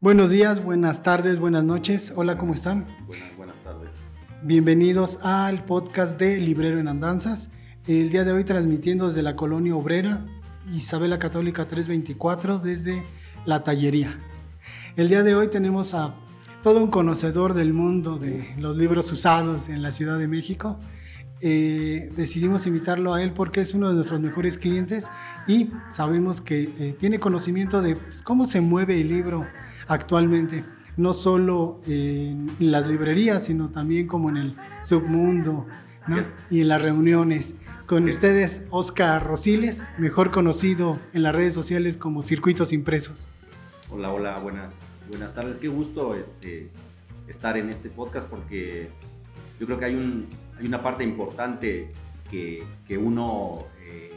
Buenos días, buenas tardes, buenas noches. Hola, ¿cómo están? Buenas, buenas tardes. Bienvenidos al podcast de Librero en Andanzas. El día de hoy transmitiendo desde la colonia obrera Isabela Católica 324 desde la tallería. El día de hoy tenemos a todo un conocedor del mundo de los libros usados en la Ciudad de México. Eh, decidimos invitarlo a él porque es uno de nuestros mejores clientes y sabemos que eh, tiene conocimiento de pues, cómo se mueve el libro actualmente, no solo en las librerías, sino también como en el submundo y en las reuniones. Con ustedes, Oscar Rosiles, mejor conocido en las redes sociales como Circuitos Impresos. Hola, hola, buenas, buenas tardes. Qué gusto este, estar en este podcast porque yo creo que hay, un, hay una parte importante que, que uno eh,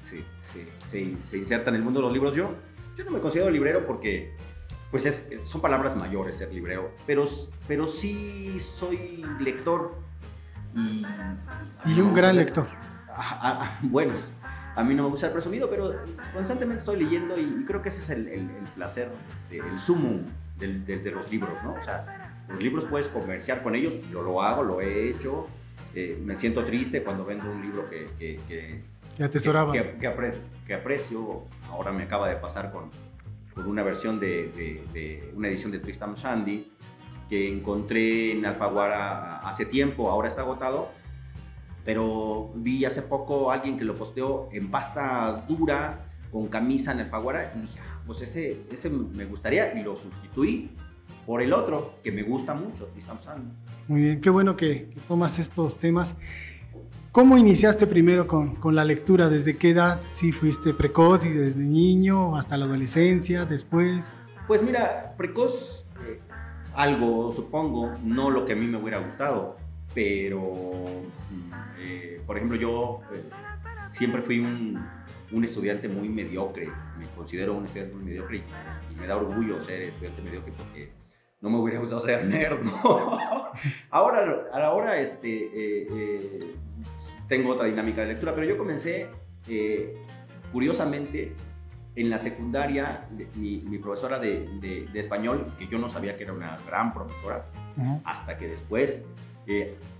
se, se, se, inserta en el mundo de los libros. Yo, yo no me considero librero porque pues es, son palabras mayores ser librero, pero, pero sí soy lector y... Y un gran lector. Ah, ah, ah, bueno, a mí no me gusta el presumido, pero constantemente estoy leyendo y, creo que ese es el, el, placer, este, el sumo de, los libros, ¿no? O sea, los libros puedes comerciar con ellos, yo lo hago, lo he hecho, eh, me siento triste cuando vendo un libro que... que, que, que atesorabas. Que, aprecio, que aprecio, ahora me acaba de pasar con por una versión de, de, una edición de Tristan Shandy que encontré en Alfaguara hace tiempo, ahora está agotado, pero vi hace poco alguien que lo posteó en pasta dura con camisa en Alfaguara y dije, ah, pues ese, ese me gustaría y lo sustituí por el otro que me gusta mucho, Tristan Shandy. Muy bien, qué bueno que, que tomas estos temas. ¿Cómo iniciaste primero con, con, la lectura? ¿Desde qué edad? ¿Si fuiste precoz y desde niño hasta la adolescencia, después? Pues mira, precoz eh, algo, supongo, no lo que a mí me hubiera gustado, pero, mm, eh, por ejemplo, yo eh, siempre fui un, un, estudiante muy mediocre, me considero un estudiante muy mediocre y, y me da orgullo ser estudiante mediocre porque no me hubiera gustado ser nerd, ¿no? ahora, a la hora, este, eh, eh, tengo otra dinámica de lectura, pero yo comencé, eh, curiosamente, en la secundaria, mi, profesora de, de, español, que yo no sabía que era una gran profesora, hasta que después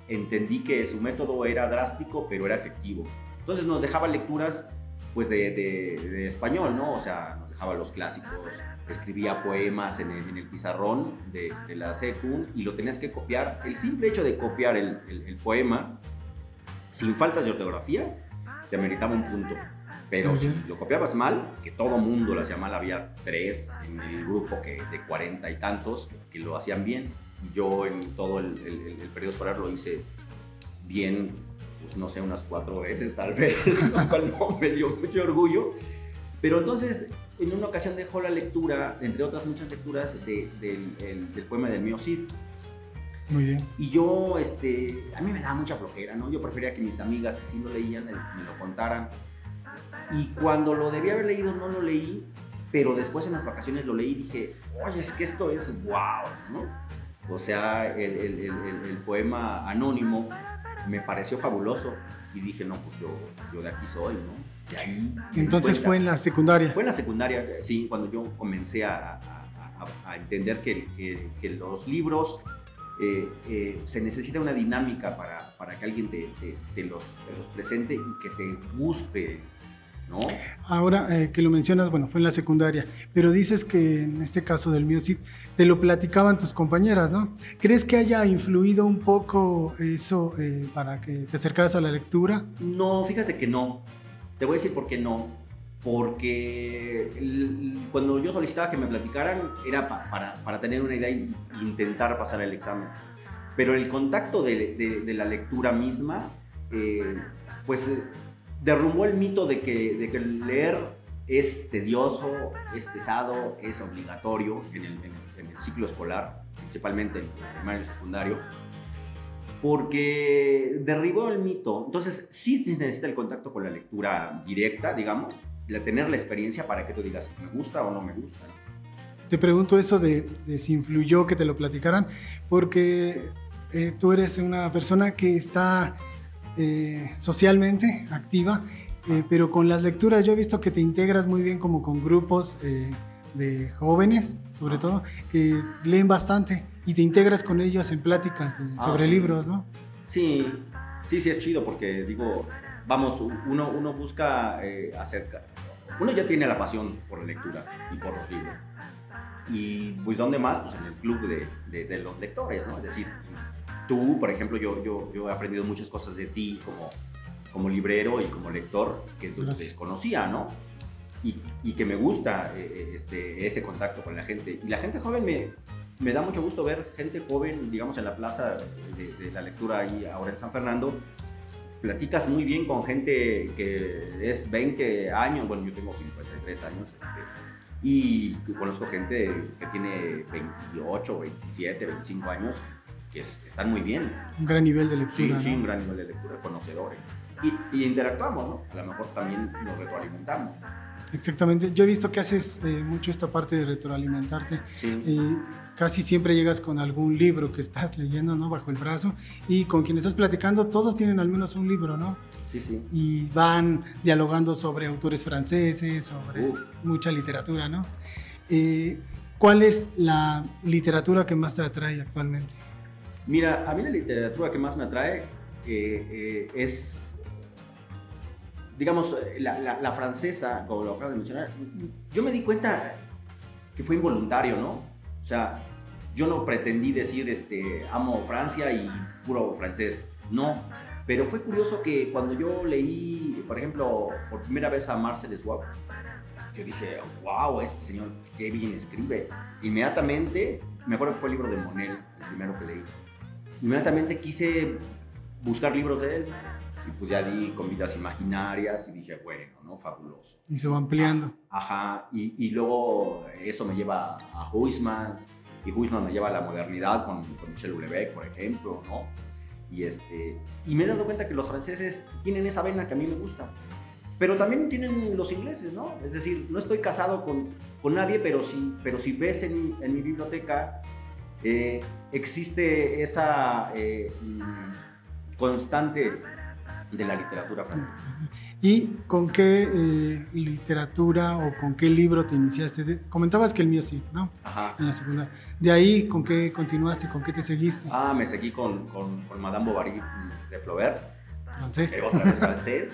entendí que su método era drástico, pero era efectivo. Entonces nos dejaba lecturas pues de, de, español, ¿no? O sea, nos dejaba los clásicos, escribía poemas en el, en el pizarrón de, de, la secu y lo tenías que copiar. El simple hecho de copiar el, el, poema sin faltas de ortografía te ameritaba un punto. Pero si lo copiabas mal, que todo mundo lo hacía mal, había tres en el grupo que, de cuarenta y tantos que lo hacían bien. Yo en todo el, el periodo escolar lo hice bien pues no sé, unas cuatro veces tal vez, lo cual me dio mucho orgullo. Pero entonces, en una ocasión dejó la lectura, entre otras muchas lecturas, del, del, poema del mío Cid. Muy bien. Y yo, este, a mí me daba mucha flojera, ¿no? Yo prefería que mis amigas que sí lo leían me lo contaran. Y cuando lo debía haber leído, no lo leí, pero después en las vacaciones lo leí y dije, oye, es que esto es wow, ¿no? O sea, el, el, el, el poema anónimo me pareció fabuloso y dije, no, pues yo, yo de aquí soy, ¿no? De ahí. Entonces fue en la secundaria. Fue en la secundaria, sí, cuando yo comencé a, a, a entender que, que, que, los libros eh, eh, se necesita una dinámica para, para que alguien te, te, te, los, te, los, presente y que te guste ¿no? Ahora eh, que lo mencionas, bueno, fue en la secundaria, pero dices que en este caso del Music te lo platicaban tus compañeras, ¿no? ¿Crees que haya influido un poco eso eh, para que te acercaras a la lectura? No, fíjate que no. Te voy a decir por qué no. Porque el, cuando yo solicitaba que me platicaran era pa, para, para, tener una idea e intentar pasar el examen. Pero el contacto de, de, de la lectura misma, eh, pues derrumbó el mito de que, de que leer es tedioso, es pesado, es obligatorio en el, en el, en el ciclo escolar, principalmente en el primario y secundario, porque derribó el mito. Entonces, sí se necesita el contacto con la lectura directa, digamos, la, tener la experiencia para que tú digas, ¿me gusta o no me gusta? Te pregunto eso de, de si influyó que te lo platicaran, porque eh, tú eres una persona que está eh, socialmente activa, eh, pero con las lecturas yo he visto que te integras muy bien como con grupos de jóvenes, sobre todo, que leen bastante y te integras con ellos en pláticas de- Ah, sobre sí. libros, ¿no? Sí, sí, sí es chido porque digo, vamos, uno, uno busca eh, acerca, uno ya tiene la pasión por la lectura y por los libros. Y pues ¿dónde más? Pues en el club de, de- de los lectores, ¿no? Es decir, tú, por ejemplo, yo, yo, yo he aprendido muchas cosas de ti como, como librero y como lector que tú Gracias. desconocía, ¿no? Y, y que me gusta eh, eh, este, ese contacto con la gente. Y la gente joven me, me da mucho gusto ver gente joven, digamos, en la plaza de, de la lectura ahí ahora en San Fernando. Platicas muy bien con gente que es 20 años, bueno, yo tengo 53 años, este, y conozco gente que tiene 28, 27, 25 años, que es- están muy bien. Un gran nivel de Sí, lectura, sí, ¿no? un gran nivel de lectura, conocedores. Y, y interactuamos, ¿no? A lo mejor también nos retroalimentamos. Exactamente. Yo he visto que haces eh, mucho esta parte de retroalimentarte. Sí. y casi siempre llegas con algún libro que estás leyendo, ¿no? Bajo el brazo. Y con quien estás platicando, todos tienen al menos un libro, ¿no? Sí, sí. y van dialogando sobre autores franceses, sobre Uh. mucha literatura, ¿no? Eh, ¿Cuál es la literatura que más te atrae actualmente? Mira, a mí la literatura que más me atrae eh, eh, es, digamos, la, la- la francesa, como lo acabo de mencionar. Yo me di cuenta que fue involuntario, ¿no? O sea, yo no pretendí decir, este, amo Francia y puro francés, no. Pero fue curioso que cuando yo leí, por ejemplo, por primera vez a Marcel Schwab, yo dije, wow, este señor qué bien escribe. Inmediatamente, me acuerdo que fue el libro de Monel, el primero que leí. Inmediatamente quise buscar libros de él. Y pues ya di con vidas imaginarias y dije, bueno, ¿no? Fabuloso. Y se va ampliando. Ajá, y, y luego eso me lleva a Huysmans, y Huysmans me lleva a la modernidad con, con Michel Houellebecq, por ejemplo, ¿no? Y, este, y me he dado cuenta que los franceses tienen esa vena que a mí me gusta. Pero también tienen los ingleses, ¿no? Es decir, no estoy casado con, con nadie, pero si, pero si ves en, en mi biblioteca, eh, existe esa eh, mm, constante de la literatura francesa. ¿Y con qué eh, literatura o con qué libro te iniciaste? De- comentabas que el mío sí, ¿no? Ajá. En la segunda. De ahí, ¿con qué continuaste? ¿Con qué te seguiste? Ah, me seguí con, con, con Madame Bovary de Flaubert. Francés. eh, otra vez francés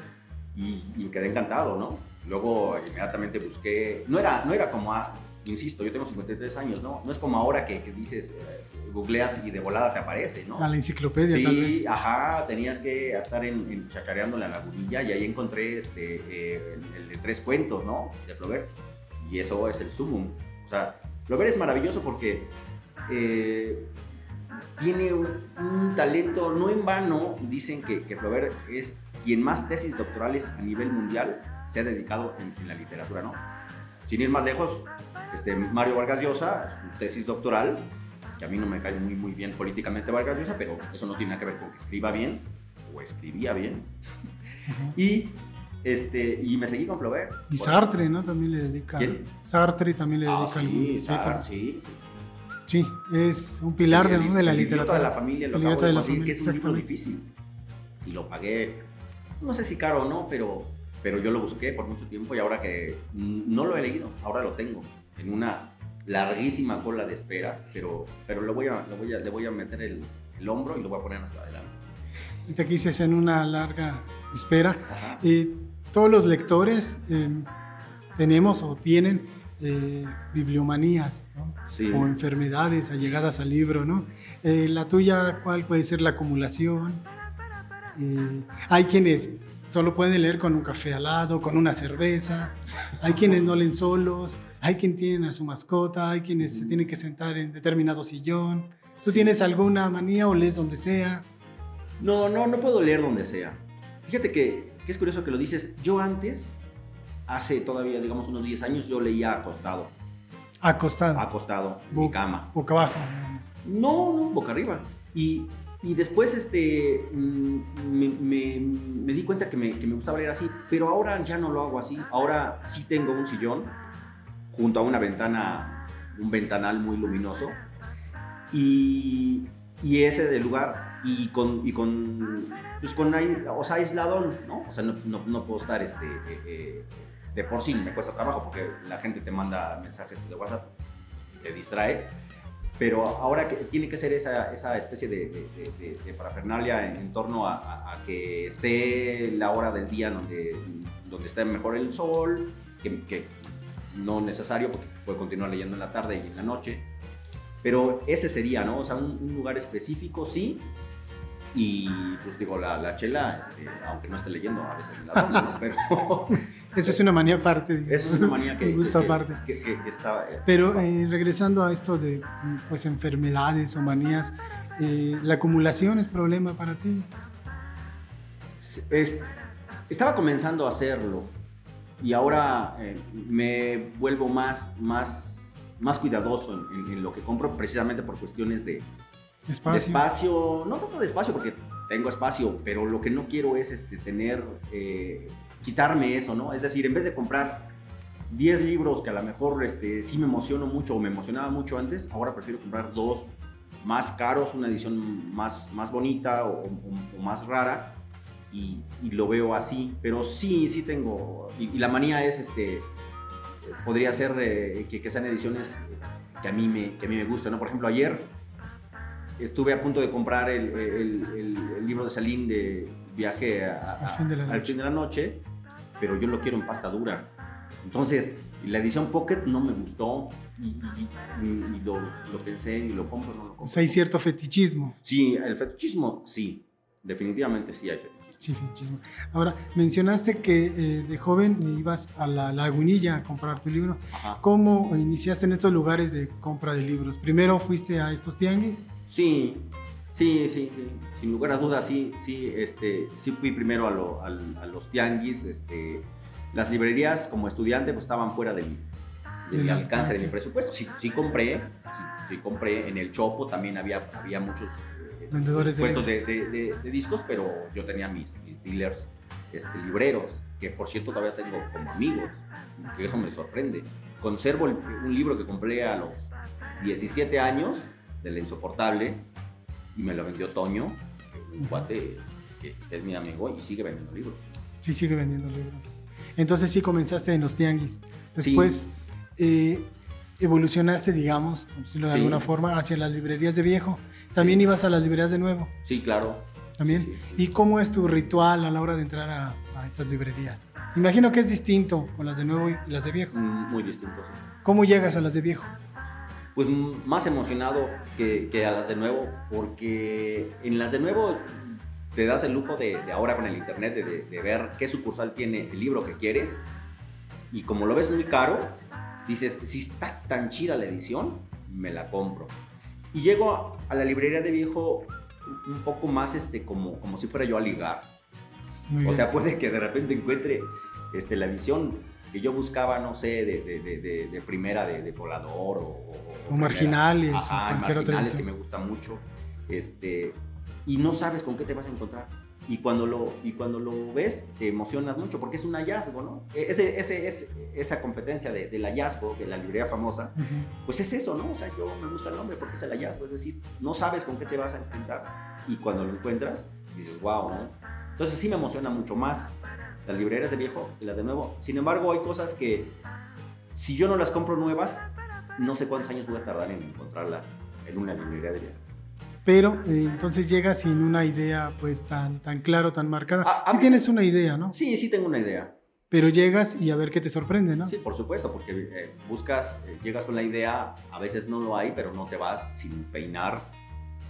y, y quedé encantado, ¿no? Luego inmediatamente busqué, no era, no era como, a- insisto, yo tengo 53 años, ¿no? No es como ahora que, que dices, eh, googleas y de volada te aparece, ¿no? A la enciclopedia, tal vez. Sí, ajá, tenías que estar en, en chachareándole a la lagunilla y ahí encontré este, eh, el, el de tres cuentos, ¿no? De Flaubert. Y eso es el sumum. O sea, Flaubert es maravilloso porque eh, tiene un, un talento, no en vano, dicen que, que Flaubert es quien más tesis doctorales a nivel mundial se ha dedicado en, en la literatura, ¿no? Sin ir más lejos, este, Mario Vargas Llosa, su tesis doctoral, que a mí no me cae muy, muy bien políticamente Vargas Llosa, pero eso no tiene nada que ver con que escriba bien o escribía bien. Y, este, y me seguí con Flaubert. Y Sartre, ¿no? También le dedica. ¿Quién? Sartre también le Ah, dedica sí, algún Sartre, sí, sí. Sí, es un pilar de, El- ¿no? de la el literatura. de la familia, lo El acabo de de la familia, que es un libro difícil. Y lo pagué, no sé si caro o no, pero, pero yo lo busqué por mucho tiempo y ahora que no lo he leído, ahora lo tengo en una larguísima cola de espera, pero, pero lo voy a, lo voy a, le voy a meter el, el hombro y lo voy a poner hasta adelante. Y te quise en una larga espera. Eh, todos los lectores eh, tenemos o tienen eh, bibliomanías ¿no? Sí. o enfermedades allegadas al libro, ¿no? Eh, la tuya, ¿cuál puede ser la acumulación? Hay quienes solo pueden leer con un café al lado, con una cerveza, hay quienes no leen solos, hay quienes tienen a su mascota, hay quienes se tienen que sentar en determinado sillón. ¿Tú Sí. tienes alguna manía o lees donde sea? No, no, no puedo leer donde sea. Fíjate que, que es curioso que lo dices. Yo antes, hace todavía, digamos, unos 10 años, yo leía acostado. Acostado, Acostado, en mi cama. boca abajo. No, no, boca arriba. Y, y después este, mm, me, me- me di cuenta que me, que me gustaba leer así, pero ahora ya no lo hago así. Ahora sí tengo un sillón junto a una ventana, un ventanal muy luminoso. Y, y ese del lugar, y con, y con, pues con o sea, aisladón, ¿no? O sea, no, no, no puedo estar este, eh, eh, de por sí me cuesta trabajo porque la gente te manda mensajes de WhatsApp y te distrae. Pero ahora que tiene que ser esa, esa especie de, de, de, parafernalia en, torno a, a, que esté la hora del día donde, donde esté mejor el sol, que, que no necesario porque puede continuar leyendo en la tarde y en la noche. Pero ese sería, ¿no? O sea, un, un lugar específico, sí, y pues digo, la, la chela, este, aunque no esté leyendo, a veces la tomo, ¿no? pero... Esa es una manía aparte. Digamos. Esa es una manía que... Un gusto que, aparte. Que, que, que está, eh, Pero eh, regresando a esto de pues, enfermedades o manías, eh, ¿la acumulación es problema para ti? Es, estaba comenzando a hacerlo y ahora eh, me vuelvo más, más, más cuidadoso en, en, en, lo que compro precisamente por cuestiones de, Espacio. de espacio, no tanto de espacio porque tengo espacio, pero lo que no quiero es este, tener, eh, quitarme eso, ¿no? Es decir, en vez de comprar 10 libros que a lo mejor este, sí me emociono mucho o me emocionaba mucho antes, ahora prefiero comprar dos más caros, una edición más, más bonita o, o, o más rara y, y, lo veo así, pero sí, sí tengo, y, y la manía es, este, podría ser eh, que, que, sean ediciones que a, mí me, que a mí me gustan, ¿no? Por ejemplo, ayer estuve a punto de comprar el, el, el, el libro de Salim de Viaje a, a, al, fin de la al fin de la noche, pero yo lo quiero en pasta dura. Entonces, la edición Pocket no me gustó y, y, y lo, lo, pensé y lo compro, no lo compro. O sea, hay cierto fetichismo. Sí, el fetichismo, sí. Definitivamente sí hay fetichismo. Sí. Ahora, mencionaste que eh, de joven ibas a la lagunilla a comprar tu libro. Ajá. ¿Cómo iniciaste en estos lugares de compra de libros? ¿Primero fuiste a estos tianguis? Sí, sí, sí, sí. Sin lugar a dudas, sí, sí, este, sí fui primero a, lo, a, a los tianguis. Este, las librerías como estudiante pues, estaban fuera de mi, de mi alcance, de mi presupuesto. Sí, sí compré, sí, sí, compré. En el Chopo también había, había muchos vendedores puestos de, de, de, de, discos, pero yo tenía mis, mis dealers este, libreros, que por cierto todavía tengo como amigos, que eso me sorprende. Conservo el, un libro que compré a los 17 años, de La Insoportable, y me lo vendió Toño, un cuate que, que es mi amigo y sigue vendiendo libros. Sí, sigue vendiendo libros. Entonces sí comenzaste en los tianguis. Después sí. eh, evolucionaste, digamos, de sí. alguna forma, hacia las librerías de viejo. ¿También sí. ibas a las librerías de nuevo? Sí, claro. ¿También? ¿Y cómo es tu ritual a la hora de entrar a, a, estas librerías? Imagino que es distinto con las de nuevo y las de viejo. Mm, muy distinto, sí. ¿Cómo llegas a las de viejo? Pues más emocionado que, que a las de nuevo, porque en las de nuevo te das el lujo de, de ahora con el internet de, de, ver qué sucursal tiene el libro que quieres y como lo ves muy caro, dices, si está tan chida la edición, me la compro. Y llego a la librería de viejo un poco más este, como, como si fuera yo a ligar. Muy o bien. sea, puede que de repente encuentre este, la edición que yo buscaba, no sé, de, de, de, de primera de, volador o, o, marginales, Ajá, o marginales que me gusta mucho. Este, y no sabes con qué te vas a encontrar. Y cuando lo, y cuando lo ves, te emocionas mucho porque es un hallazgo, ¿no? Ese, ese, ese esa competencia de, del hallazgo, de la librería famosa, uh -huh. pues es eso, ¿no? O sea, yo me gusta el nombre porque es el hallazgo, es decir, no sabes con qué te vas a enfrentar y cuando lo encuentras, dices, wow, ¿no? Entonces sí me emociona mucho más las librerías de viejo que las de nuevo. Sin embargo, hay cosas que si yo no las compro nuevas, no sé cuántos años voy a tardar en encontrarlas en una librería de viejo pero eh, entonces llegas sin una idea pues tan, tan claro, tan marcada. A, a sí tienes una idea, ¿no? Sí, sí tengo una idea. Pero llegas y a ver qué te sorprende, ¿no? Sí, por supuesto, porque eh, buscas, eh, llegas con la idea, a veces no lo hay, pero no te vas sin peinar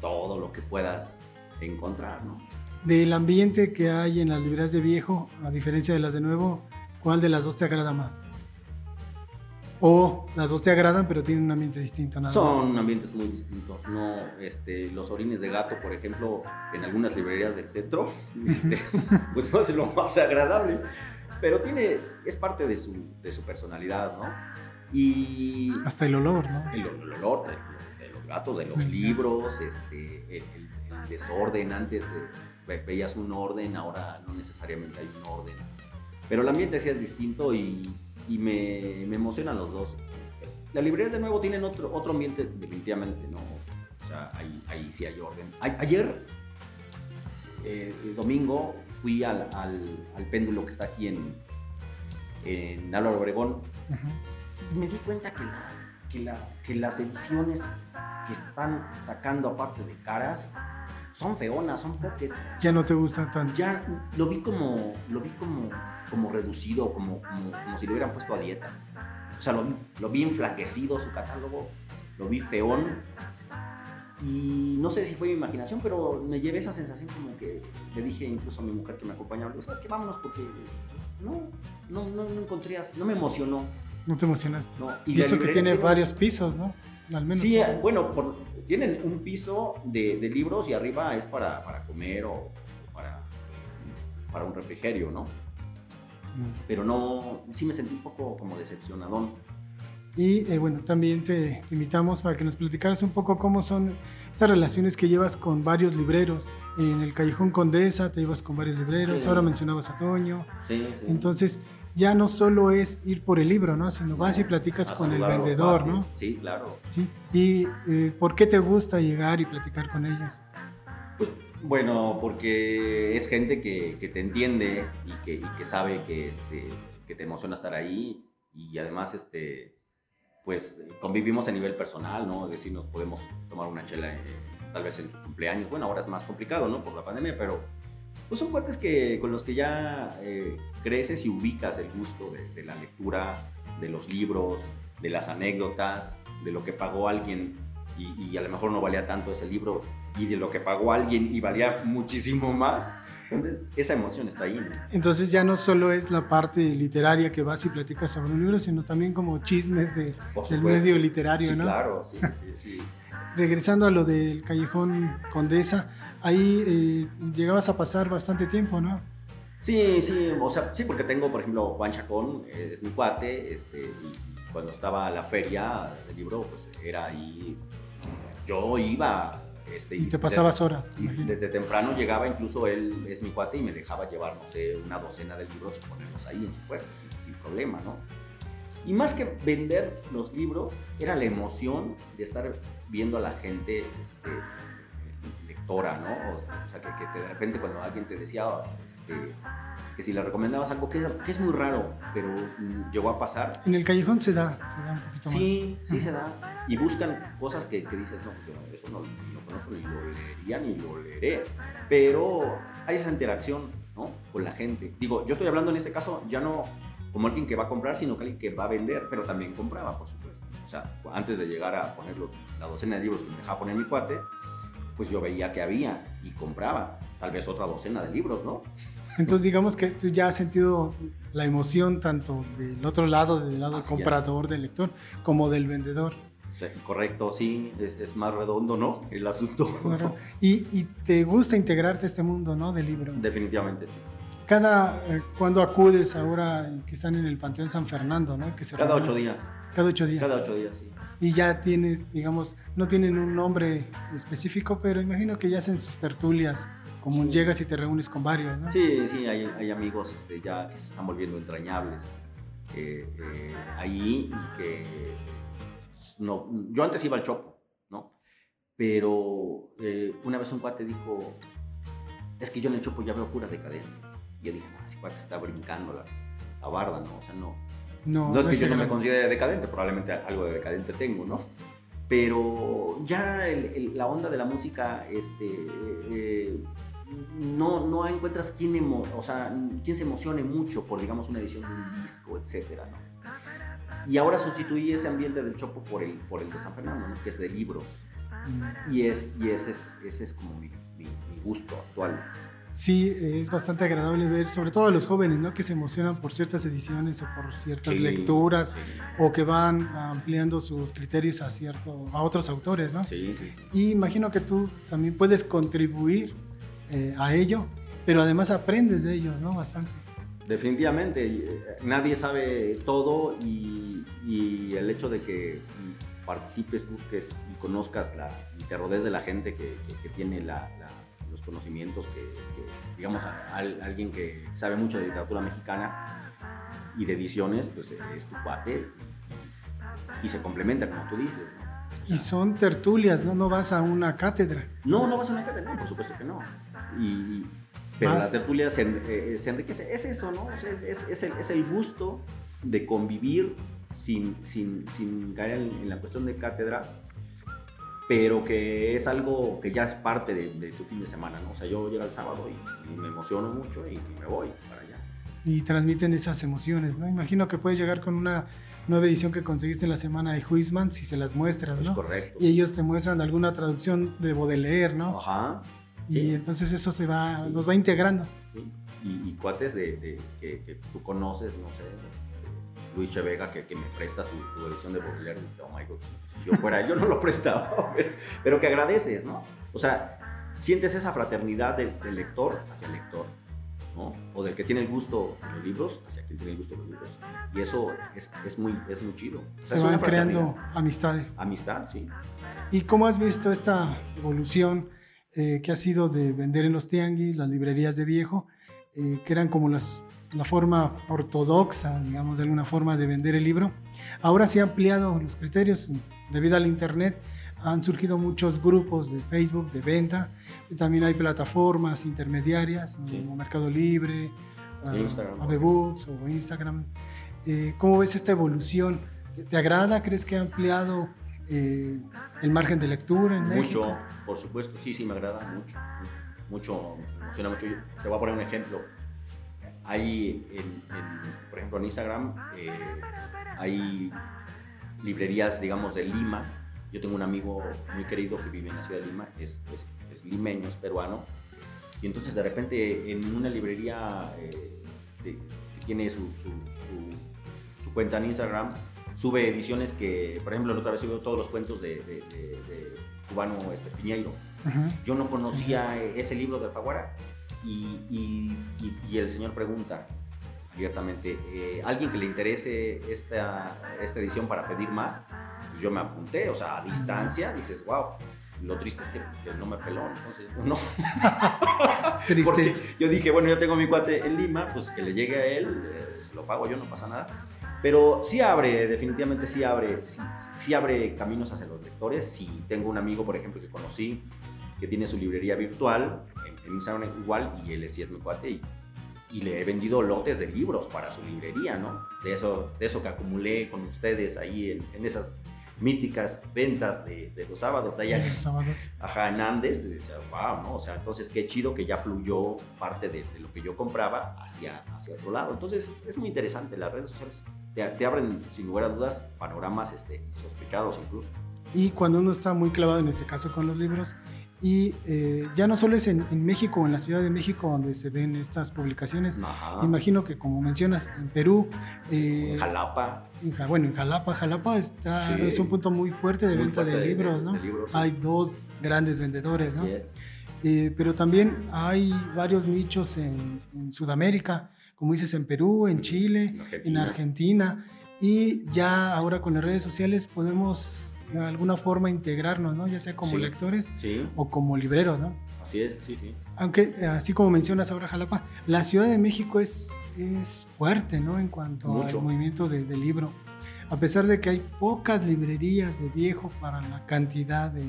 todo lo que puedas encontrar, ¿no? Del ambiente que hay en las librerías de viejo, a diferencia de las de nuevo, ¿cuál de las dos te agrada más? O las dos te agradan, pero tienen un ambiente distinto. Nada Son más. ambientes muy distintos. No, este, los orines de gato, por ejemplo, en algunas librerías del centro, este, pues no es lo más agradable. Pero tiene, es parte de su, de su personalidad, ¿no? Y... Hasta el olor, ¿no? El, el olor de, de, los gatos, de los el libros, este, el, el, desorden. Antes eh, veías un orden, ahora no necesariamente hay un orden. Pero el ambiente sí es distinto y y me, me, emocionan los dos. Las librerías de nuevo tienen otro, otro ambiente definitivamente, ¿no? O sea, ahí, ahí sí hay orden. A, ayer, eh, el domingo, fui al, al, al, péndulo que está aquí en, en Álvaro Obregón. Y me di cuenta que, la, que, la, que las ediciones que están sacando aparte de caras son feonas, son pocket. Ya no te gustan tanto. Ya lo vi como, lo vi como, como reducido, como, como, como si lo hubieran puesto a dieta. O sea, lo vi, lo vi enflaquecido su catálogo, lo vi feón. Y no sé si fue mi imaginación, pero me llevé esa sensación como que le dije incluso a mi mujer que me acompañaba, ¿sabes qué? Vámonos porque no, no, no, no encontré, no me emocionó. No te emocionaste. No. Y, eso que tiene varios pisos, ¿no? Al menos. Sí, bueno, por, tienen un piso de, de, libros y arriba es para, para comer o, para, para un refrigerio, ¿no? Mm. Pero no, sí me sentí un poco como decepcionadón. Y eh, bueno, también te, invitamos para que nos platicaras un poco cómo son estas relaciones que llevas con varios libreros. En el Callejón Condesa te llevas con varios libreros, ahora mencionabas a Toño. Sí, sí. Entonces, ya no solo es ir por el libro, ¿no? Sino vas y platicas con el vendedor, ¿no? Sí, claro. Sí. ¿Y eh, por qué te gusta llegar y platicar con ellos? Pues bueno, porque es gente que, que te entiende y que, y que sabe que, este, que te emociona estar ahí y además este, pues convivimos a nivel personal, ¿no? Es decir, nos podemos tomar una chela eh, tal vez en su cumpleaños. Bueno, ahora es más complicado, ¿no? Por la pandemia, pero pues son cuates que, con los que ya eh, creces y ubicas el gusto de, la lectura, de los libros, de las anécdotas, de lo que pagó alguien y, a lo mejor no valía tanto ese libro y de lo que pagó alguien y valía muchísimo más. Entonces, esa emoción está ahí. Entonces ya no solo es la parte literaria que vas y platicas sobre un libro, sino también como chismes de, del medio literario, sí, ¿no? Claro, sí, sí, sí. Regresando a lo del Callejón Condesa, ahí eh, llegabas a pasar bastante tiempo, ¿no? Sí, sí, o sea, sí, porque tengo, por ejemplo, Juan Chacón, eh, es mi cuate, este, y cuando estaba la feria del libro, pues era ahí, yo iba... Este, y te pasabas horas. Y desde temprano llegaba, incluso él es mi cuate y me dejaba llevar, no sé, una docena de libros y ponerlos ahí en su puesto, sin, sin problema, ¿no? Y más que vender los libros, era la emoción de estar viendo a la gente este, lectora, ¿no? O, sea, que, de repente cuando alguien te decía este, que si le recomendabas algo, que, que, es muy raro, pero mm, llegó a pasar. En el callejón se da, se da un poquito sí, más. Sí, sí se da. Y buscan cosas que, que dices, no, yo eso no lo conozco ni lo leería ni lo leeré. Pero hay esa interacción, ¿no? Con la gente. Digo, yo estoy hablando en este caso ya no como alguien que va a comprar, sino que alguien que va a vender, pero también compraba, por supuesto. O sea, antes de llegar a poner la docena de libros que me dejaba poner mi cuate, pues yo veía que había y compraba tal vez otra docena de libros, ¿no? Entonces digamos que tú ya has sentido la emoción tanto del otro lado, del lado del comprador, del lector, como del vendedor. Sí, correcto, sí, es, es, más redondo, ¿no? El asunto. Y, y, te gusta integrarte a este mundo, ¿no? Del libro. Definitivamente, sí cada eh, cuando acudes ahora que están en el Panteón San Fernando, ¿no? Que cada ocho días. Cada ocho días. Cada ocho días, sí. Y ya tienes, digamos, no tienen un nombre específico, pero imagino que ya hacen sus tertulias, como llegas y te reúnes con varios, ¿no? Sí, sí, hay, hay amigos este, ya que se están volviendo entrañables eh, eh, ahí y que no, yo antes iba al Chopo, ¿no? Pero una vez un cuate dijo, es que yo en el Chopo ya veo pura decadencia yo dije, no, ese cuate está brincando la, la, barda, ¿no? O sea, no. No, no es que yo no me considere decadente, probablemente algo de decadente tengo, ¿no? Pero ya la onda de la música, este. Eh, no, encuentras quién, o sea, quién se emocione mucho por, digamos, una edición de un disco, etcétera, ¿no? Y ahora sustituí ese ambiente del Chopo por el, por el de San Fernando, ¿no? que es de libros. Mm. Y, es, y ese, es, ese es como mi, mi, mi gusto actual sí es bastante agradable ver, sobre todo a los jóvenes, ¿no? Que se emocionan por ciertas ediciones o por ciertas lecturas o que van ampliando sus criterios a cierto, a otros autores, ¿no? Sí, sí. Y imagino que tú también puedes contribuir eh, a ello, pero además aprendes de ellos, ¿no? Bastante. Definitivamente, eh, nadie sabe todo y, y el hecho de que participes, busques y conozcas la, y te rodees de la gente que, que, tiene la los conocimientos que, digamos, alguien que sabe mucho de literatura mexicana y de ediciones, pues es tu cuate y, se complementa, como tú dices. y son tertulias, ¿no? No vas a una cátedra. No, no vas a una cátedra, no, por supuesto que no. Y, Pero Más. la tertulia se, en- eh, se enriquece. Es eso, ¿no? O sea, es, es- es el, es el gusto de convivir sin, sin, sin caer en, en la cuestión de cátedra, pero que es algo que ya es parte de, de tu fin de semana, ¿no? O sea, yo llego el sábado y, y me emociono mucho y, y me voy para allá. y transmiten esas emociones, ¿no? Imagino que puedes llegar con una nueva edición que conseguiste en la semana de Huisman si se las muestras, Es ¿no? correcto. Y ellos te muestran alguna traducción de Baudelaire, ¿no? Ajá. Y sí. entonces eso se va, Sí. nos va integrando. Sí, Y, y cuates de, de- que, que tú conoces, no sé, este, Luis Chevega, que, que me presta su, su edición de Baudelaire, y dije, oh my god, si yo fuera yo no lo prestaba, pero que agradeces, ¿no? O sea, sientes esa fraternidad del, del lector hacia el lector, ¿no? O del que tiene el gusto de los libros hacia quien tiene el gusto de los libros. Y eso es, es, muy, es muy chido. O sea, Se van creando amistades. Amistad, sí. ¿Y cómo has visto esta evolución eh, que ha sido de vender en los tianguis, las librerías de viejo, eh, que eran como las, la forma ortodoxa, digamos, de alguna forma de vender el libro? Ahora se han ampliado los criterios debido al Internet. Han surgido muchos grupos de Facebook de venta. también hay plataformas intermediarias Sí. como Mercado Libre, ah, Instagram. O Instagram. Eh, ¿Cómo ves esta evolución? ¿Te, te agrada? ¿Crees que ha ampliado eh, el margen de lectura en México? Mucho, por supuesto, sí, sí, me agrada mucho, mucho, mucho, me emociona mucho. Yo te voy a poner un ejemplo. Hay, en, en- por ejemplo, en Instagram, eh, hay librerías, digamos, de Lima. Yo tengo un amigo muy querido que vive en la ciudad de Lima, es, es, es limeño, es peruano. Y entonces de repente en una librería eh, que tiene su, su, su- su cuenta en Instagram, sube ediciones que, por ejemplo, la otra vez subió todos los cuentos de, de- de- de cubano este, Piñeiro. Ujú. Yo no conocía ese libro de Alfaguara y, y- y- y el señor pregunta abiertamente, eh, ¿alguien que le interese esta, esta edición para pedir más? Pues yo me apunté, o sea, a distancia, dices, wow. Lo triste es que, pues, que no me peló, entonces no. Tristeza. yo dije, bueno, yo tengo mi cuate en Lima, pues que le llegue a él, eh, se lo pago yo, no pasa nada. Pero sí abre, definitivamente sí abre, sí, sí abre caminos hacia los lectores. Si tengo un amigo, por ejemplo, que conocí, que tiene su librería virtual, en, en Instagram igual, y él sí es mi cuate, y, y le he vendido lotes de libros para su librería, ¿no? De eso, de eso que acumulé con ustedes ahí en, en esas míticas ventas de, de los sábados de allá en Los sábados. Ajá, en Andes, y decía, wow, ¿no? O sea, entonces qué chido que ya fluyó parte de, de lo que yo compraba hacia, hacia otro lado. Entonces es muy interesante, las redes sociales te, te abren sin lugar a dudas panoramas este, sospechados incluso. Y cuando uno está muy clavado, en este caso con los libros, y eh, ya no solo es en, en México en la Ciudad de México donde se ven estas publicaciones, Ajá. imagino que como mencionas, en Perú, eh, En Jalapa. en bueno, en Jalapa, Jalapa está, Sí. es un punto muy fuerte de muy venta de, fuerte libros, ¿no? de libros, sí. Hay dos grandes vendedores, ¿no? Así es. Eh, pero también hay varios nichos en, en Sudamérica, como dices, en Perú, en Chile, en Argentina, y ya ahora con las redes sociales podemos de alguna forma integrarnos, ¿no? Ya sea como Sí. lectores Sí, o como libreros, ¿no? así es, sí, sí. Aunque, así como mencionas ahora Jalapa, la Ciudad de México es, es fuerte, ¿no? En cuanto Mucho. al movimiento de, de libro. A pesar de que hay pocas librerías de viejo para la cantidad de,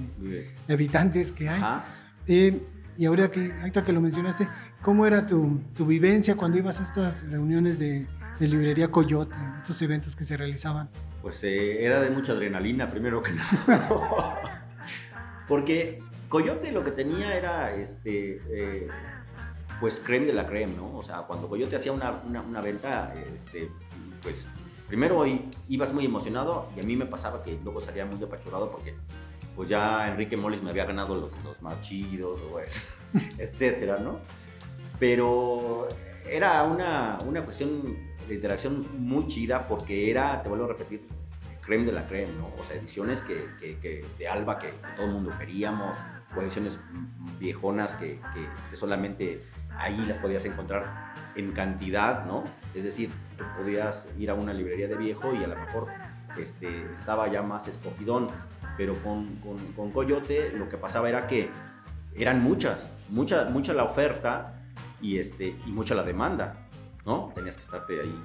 de habitantes que hay. Eh, y ahora que, ahorita que lo mencionaste, ¿cómo era tu, tu vivencia cuando ibas a estas reuniones de, de librería Coyote, estos eventos que se realizaban? Pues eh, era de mucha adrenalina, primero que nada. Porque Coyote lo que tenía era, este, eh, pues, creme de la creme, ¿no? O sea, cuando Coyote hacía una, una, venta, este, pues, primero ibas muy emocionado y a mí me pasaba que luego salía muy apachurrado porque, pues, ya Enrique Moles me había ganado los, los más chidos, eso, etcétera, ¿no? Pero era una, una cuestión de interacción muy chida porque era, te vuelvo a repetir, creme de la creme, ¿no? O sea, ediciones que, que- que de Alba que, todo el mundo queríamos, o ediciones viejonas que, que- que solamente ahí las podías encontrar en cantidad, ¿no? Es decir, tú podías ir a una librería de viejo y a lo mejor este, estaba ya más escogidón, pero con, con, con Coyote lo que pasaba era que eran muchas, mucha, mucha la oferta y, este, y mucha la demanda, ¿no? Tenías que estarte ahí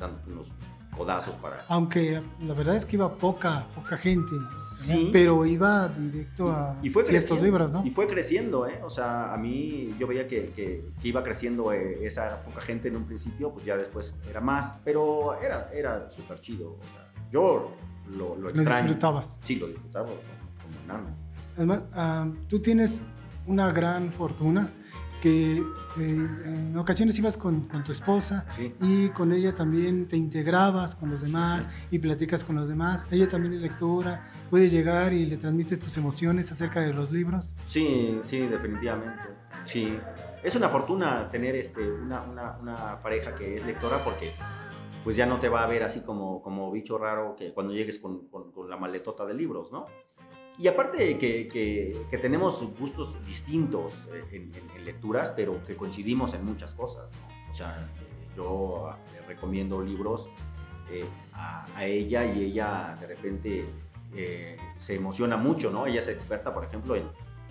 dando unos codazos para... Aunque la verdad es que iba poca, poca gente, Sí. pero iba directo a Y fue ciertos libros, ¿no? Y fue creciendo, ¿eh? O sea, a mí yo veía que, que- que iba creciendo eh, esa poca gente en un principio, pues ya después era más, pero era, era súper chido. O sea, yo lo, lo Lo extraño. disfrutabas. Sí, lo disfrutaba como, como enano. Además, ah, tú tienes una gran fortuna que eh, en ocasiones ibas con, con tu esposa Sí. y con ella también te integrabas con los demás sí. y platicas con los demás. Ella también es lectora, puede llegar y le transmite tus emociones acerca de los libros. Sí, sí, definitivamente. Sí. Es una fortuna tener este, una, una, una pareja que es lectora porque pues ya no te va a ver así como, como bicho raro que cuando llegues con, con- con la maletota de libros, ¿no? Y aparte de que, que- que tenemos gustos distintos eh, en, en- en lecturas, pero que coincidimos en muchas cosas, ¿no? O sea, eh, yo ah, le recomiendo libros eh, a, a ella y ella de repente eh, se emociona mucho, ¿no? Ella es experta, por ejemplo, en,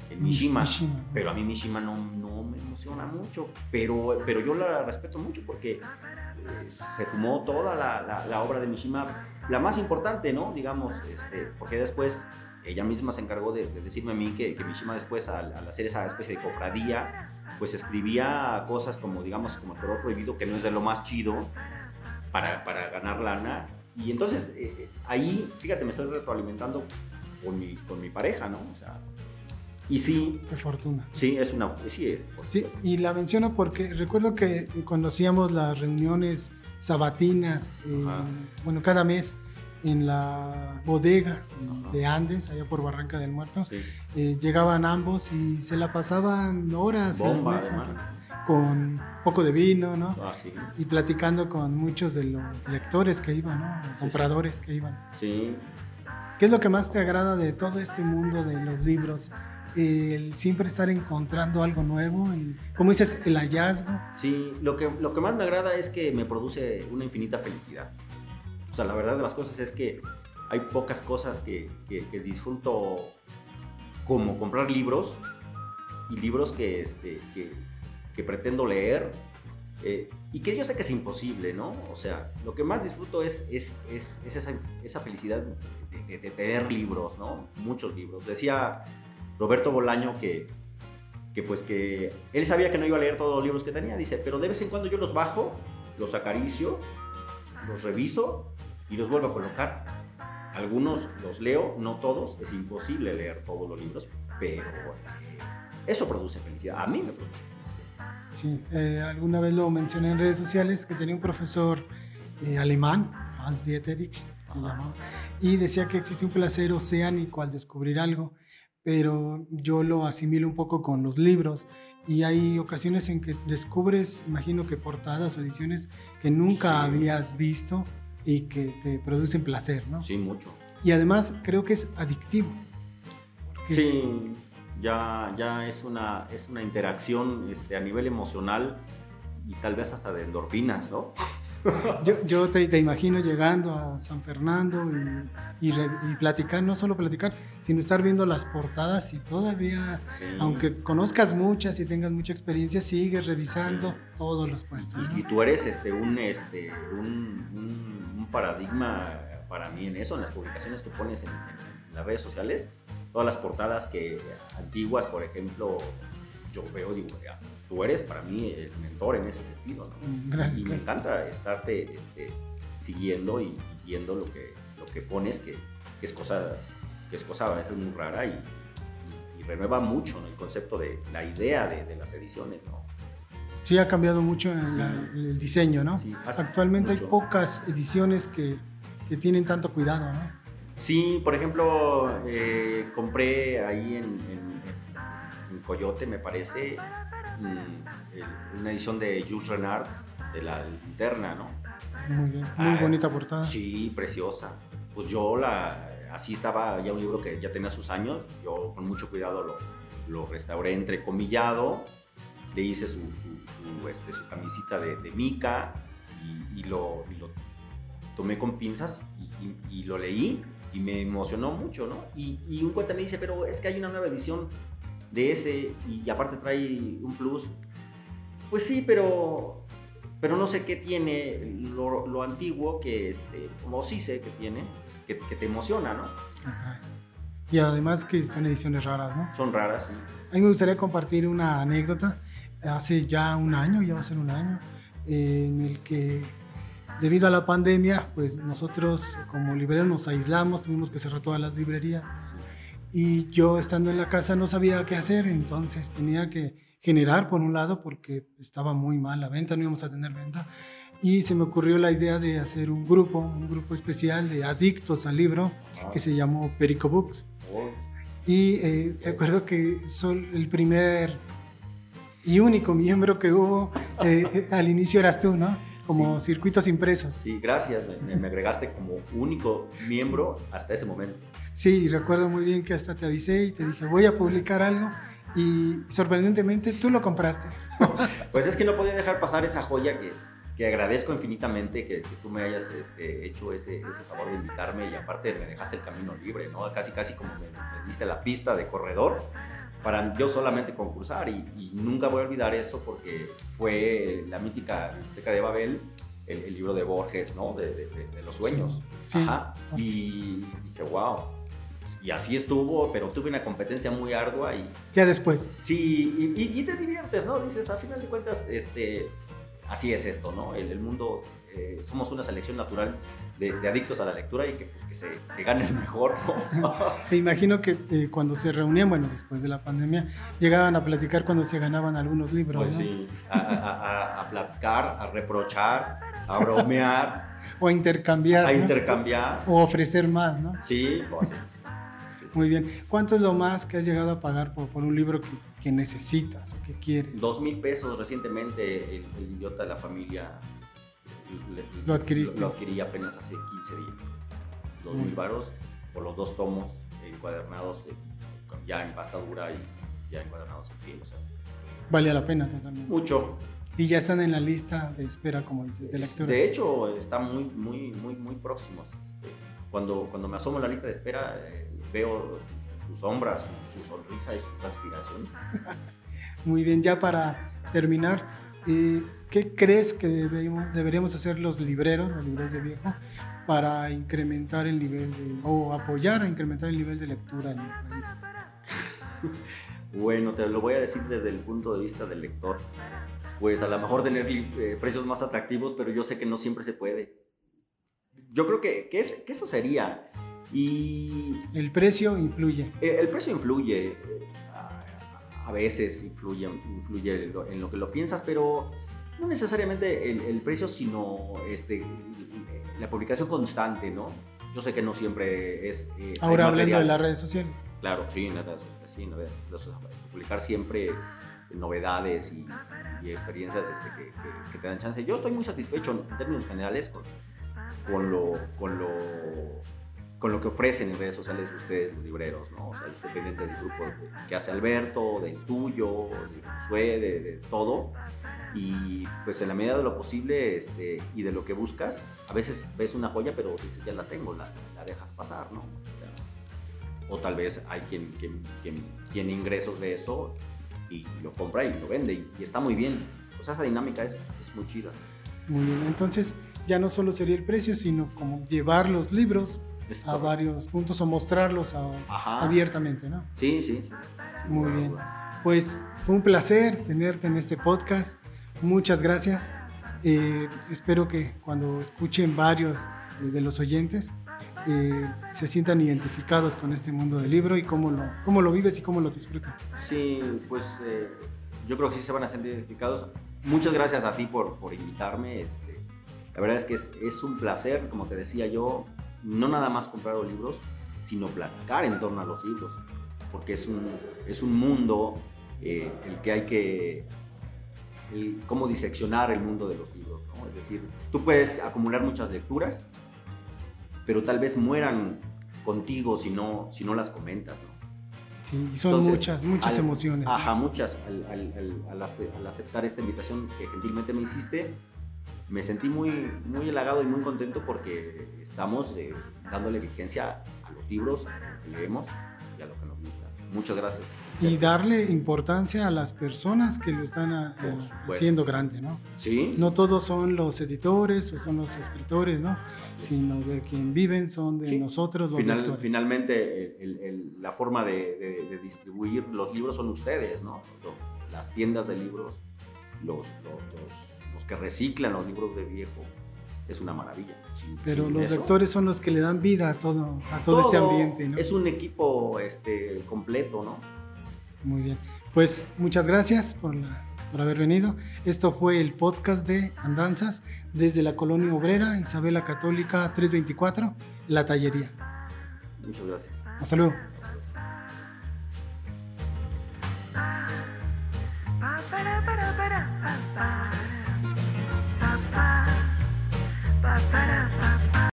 en Mishima. Mishima. Pero a mí Mishima no, no me emociona mucho, pero, pero yo la respeto mucho porque eh, se fumó toda la, la- la obra de Mishima, la más importante, ¿no? Digamos, este, porque después ella misma se encargó de, de decirme a mí que, que Mishima después, al, al hacer esa especie de cofradía, pues escribía cosas como, digamos, como el color prohibido, que no es de lo más chido, para, para ganar lana. Y entonces eh, ahí, fíjate, me estoy retroalimentando con mi, con mi pareja, ¿no? O sea, y sí, Qué fortuna. Sí, es una. Sí, es- por Sí, y la menciono porque recuerdo que conocíamos las reuniones sabatinas, Ajá. bueno, cada mes en la bodega Ajá. de Andes, allá por Barranca del Muerto. Sí. Eh, llegaban ambos y se la pasaban horas Bomba, además. tranquilos, con poco de vino, ¿no? Ah, sí. Y platicando con muchos de los lectores que iban, ¿no? Compradores que iban. Sí. ¿Qué es lo que más te agrada de todo este mundo de los libros? El siempre estar encontrando algo nuevo, el- como dices, el hallazgo. Sí, lo que, lo que más me agrada es que me produce una infinita felicidad. O sea, la verdad de las cosas es que hay pocas cosas que, que- que disfruto como comprar libros y libros que, este, que, que pretendo leer eh, y que yo sé que es imposible, ¿no? O sea, lo que más disfruto es, es, es, es esa, esa felicidad de, de- de tener libros, ¿no? Muchos libros. Decía Roberto Bolaño que, que pues que él sabía que no iba a leer todos los libros que tenía, dice, pero de vez en cuando yo los bajo, los acaricio, los reviso y los vuelvo a colocar. Algunos los leo, no todos, es imposible leer todos los libros, pero eh, eso produce felicidad. A mí me produce felicidad. Sí, eh, alguna vez lo mencioné en redes sociales que tenía un profesor eh, alemán, Hans Dieterich se llamaba, y decía que existe un placer oceánico al descubrir algo, pero yo lo asimilo un poco con los libros y hay ocasiones en que descubres, imagino que portadas o ediciones que nunca Sí. habías visto y que te producen placer, ¿no? Sí, mucho. Y además creo que es adictivo. porque Sí, ya, ya es, una, es una interacción este, a nivel emocional y tal vez hasta de endorfinas, ¿no? Yo, yo te, te imagino llegando a San Fernando y, y re- y platicar, no solo platicar, sino estar viendo las portadas y todavía, Sí. aunque conozcas muchas y tengas mucha experiencia, sigues revisando Sí. todos los puestos. ¿no? Y, y tú eres este, un, este, un, un- un paradigma para mí en eso, en las publicaciones que pones en, en- en las redes sociales. Todas las portadas que antiguas, por ejemplo, yo veo, digo, ya, tú eres para mí el mentor en ese sentido, ¿no? Mm, Gracias. y me gracias. encanta estarte este, siguiendo y, y viendo lo que, lo que pones, que, que es cosa, que es cosa a veces muy rara y, y- y renueva mucho ¿no? el concepto de la idea de, de las ediciones, ¿no? Sí, ha cambiado mucho en Sí. la- el diseño, ¿no? Sí, Actualmente hay mucho. pocas ediciones que, que tienen tanto cuidado, ¿no? Sí, por ejemplo, eh, compré ahí en, en- en Coyote, me parece, una edición de Jules Renard de la linterna, ¿no? Muy bien, muy Ah, bonita portada. Sí, preciosa. Pues yo la, así estaba ya un libro que ya tenía sus años, yo con mucho cuidado lo, lo restauré entrecomillado, le hice su, su, su, este, su camisita de, de mica y, y lo, y lo tomé con pinzas y, y- lo leí y me emocionó mucho, ¿no? Y, y un cuate me dice, pero es que hay una nueva edición de ese y aparte trae un plus. Pues sí, pero pero no sé qué tiene lo, lo antiguo que, este, como sí sé que tiene, que, que te emociona, ¿no? Y además que son ediciones raras, ¿no? Son raras, sí. A mí me gustaría compartir una anécdota. Hace ya un año, ya va a ser un año, en el que debido a la pandemia, pues nosotros como libreros nos aislamos, tuvimos que cerrar todas las librerías. Y yo estando en la casa no sabía qué hacer, entonces tenía que generar por un lado porque estaba muy mal la venta, no íbamos a tener venta. Y se me ocurrió la idea de hacer un grupo, un grupo especial de adictos al libro que se llamó Perico Books. Oh. Y eh, recuerdo que soy el primer y único miembro que hubo eh, eh, al inicio eras tú, ¿no? Como circuitos impresos. Sí, gracias. Me, me, agregaste como único miembro hasta ese momento. Sí, recuerdo muy bien que hasta te avisé y te dije, voy a publicar algo. Y sorprendentemente tú lo compraste. pues es que no podía dejar pasar esa joya que, que agradezco infinitamente que, que tú me hayas este, hecho ese, ese, favor de invitarme y aparte me dejaste el camino libre, ¿no? Casi, casi como me, me diste la pista de corredor para yo solamente concursar y, y, nunca voy a olvidar eso porque fue la mítica Biblioteca de Babel, el, el, libro de Borges, ¿no? De, de, de los sueños. Sí, Ajá. Y dije, wow. Y así estuvo, pero tuve una competencia muy ardua y... Ya después. Sí, y, y, y te diviertes, ¿no? Dices, a final de cuentas, este, así es esto, ¿no? El, el mundo, eh, somos una selección natural de, de, adictos a la lectura y que, pues, que se que gane el mejor, ¿no? Me imagino que eh, cuando se reunían, bueno, después de la pandemia, llegaban a platicar cuando se ganaban algunos libros, Pues ¿no? sí, a, a, a, platicar, a reprochar, a bromear. o a intercambiar. A ¿no? intercambiar. O ofrecer más, ¿no? Sí, pues sí. Muy bien. ¿Cuánto es lo más que has llegado a pagar por, por un libro que, que, necesitas o que quieres? Dos mil pesos recientemente el, el, idiota de la familia lo adquiriste. Lo, lo, adquirí apenas hace 15 días. Dos mil varos por los dos tomos encuadernados ya en pasta dura y ya encuadernados en piel. O sea, Valía la pena también. Mucho. Y ya están en la lista de espera, como dices, de lectura. De hecho, están muy, muy, muy, muy próximos. Este, cuando, cuando me asomo en la lista de espera, eh, veo su, su sombra, su, su, sonrisa y su transpiración. Muy bien, ya para terminar, eh, ¿qué crees que debemos, deberíamos hacer los libreros, los libreros de viejo, para incrementar el nivel de, o apoyar a incrementar el nivel de lectura en el país? bueno, te lo voy a decir desde el punto de vista del lector. Pues a lo mejor tener eh, precios más atractivos, pero yo sé que no siempre se puede. Yo creo que, que, es, que eso sería. Y el precio influye. El, el precio influye. A, a, veces influye, influye en lo, que lo piensas, pero no necesariamente el, el precio, sino este, la publicación constante, ¿no? Yo sé que no siempre es... Eh, Ahora hablando de las redes sociales. Claro, sí, en las redes sí, no, publicar siempre novedades y, y experiencias este, que, que, que, te dan chance. Yo estoy muy satisfecho en términos generales con, con lo, con lo, con lo que ofrecen en redes sociales ustedes, los libreros, ¿no? O sea, yo estoy pendiente del grupo que hace Alberto, del tuyo, de Sue, de, de, todo. Y pues en la medida de lo posible este, y de lo que buscas, a veces ves una joya, pero dices, ya la tengo, la, la dejas pasar, ¿no? O, sea, o tal vez hay quien, quien, quien, tiene ingresos de eso y lo compra y lo vende y, y está muy bien. O sea, esa dinámica es, es muy chida. Muy bien, entonces ya no solo sería el precio, sino como llevar los libros es a varios puntos o mostrarlos a, abiertamente, ¿no? Sí, sí, sí. Muy bien. Pues fue un placer tenerte en este podcast. Muchas gracias. Eh, espero que cuando escuchen varios eh, de los oyentes eh, se sientan identificados con este mundo del libro y cómo lo, cómo lo vives y cómo lo disfrutas. Sí, pues eh, yo creo que sí se van a sentir identificados. Muchas gracias a ti por, por invitarme. Este, la verdad es que es, es, un placer, como te decía yo, no nada más comprar los libros, sino platicar en torno a los libros, porque es un, es un mundo eh, el que hay que, el, cómo diseccionar el mundo de los libros, ¿no? Es decir, tú puedes acumular muchas lecturas, pero tal vez mueran contigo si no, si no las comentas, ¿no? Sí, y son Entonces, muchas, muchas al, emociones. Ajá, muchas. Al, al, al, aceptar esta invitación que gentilmente me hiciste, me sentí muy, muy halagado y muy contento porque estamos eh, dándole vigencia a los libros, a lo que leemos y a lo que nos gusta. Muchas gracias. Y darle importancia a las personas que lo están a- eh, supuesto. haciendo grande, ¿no? Sí. No todos son los editores o son los escritores, ¿no? Sino de quien viven son de Sí. nosotros los Final- lectores. finalmente, el- el- la forma de, de- de distribuir los libros son ustedes, ¿no? Las tiendas de libros, los, los, los- los que reciclan los libros de viejo, es una maravilla. Sin- Pero sin los eso, lectores son los que le dan vida a todo, a todo, este ambiente, ¿no? Es un equipo este, completo, ¿no? Muy bien. Pues muchas gracias por, la- por haber venido. Esto fue el podcast de Andanzas desde la colonia obrera Isabela Católica 324, La Tallería. Muchas gracias. Hasta luego. para, para.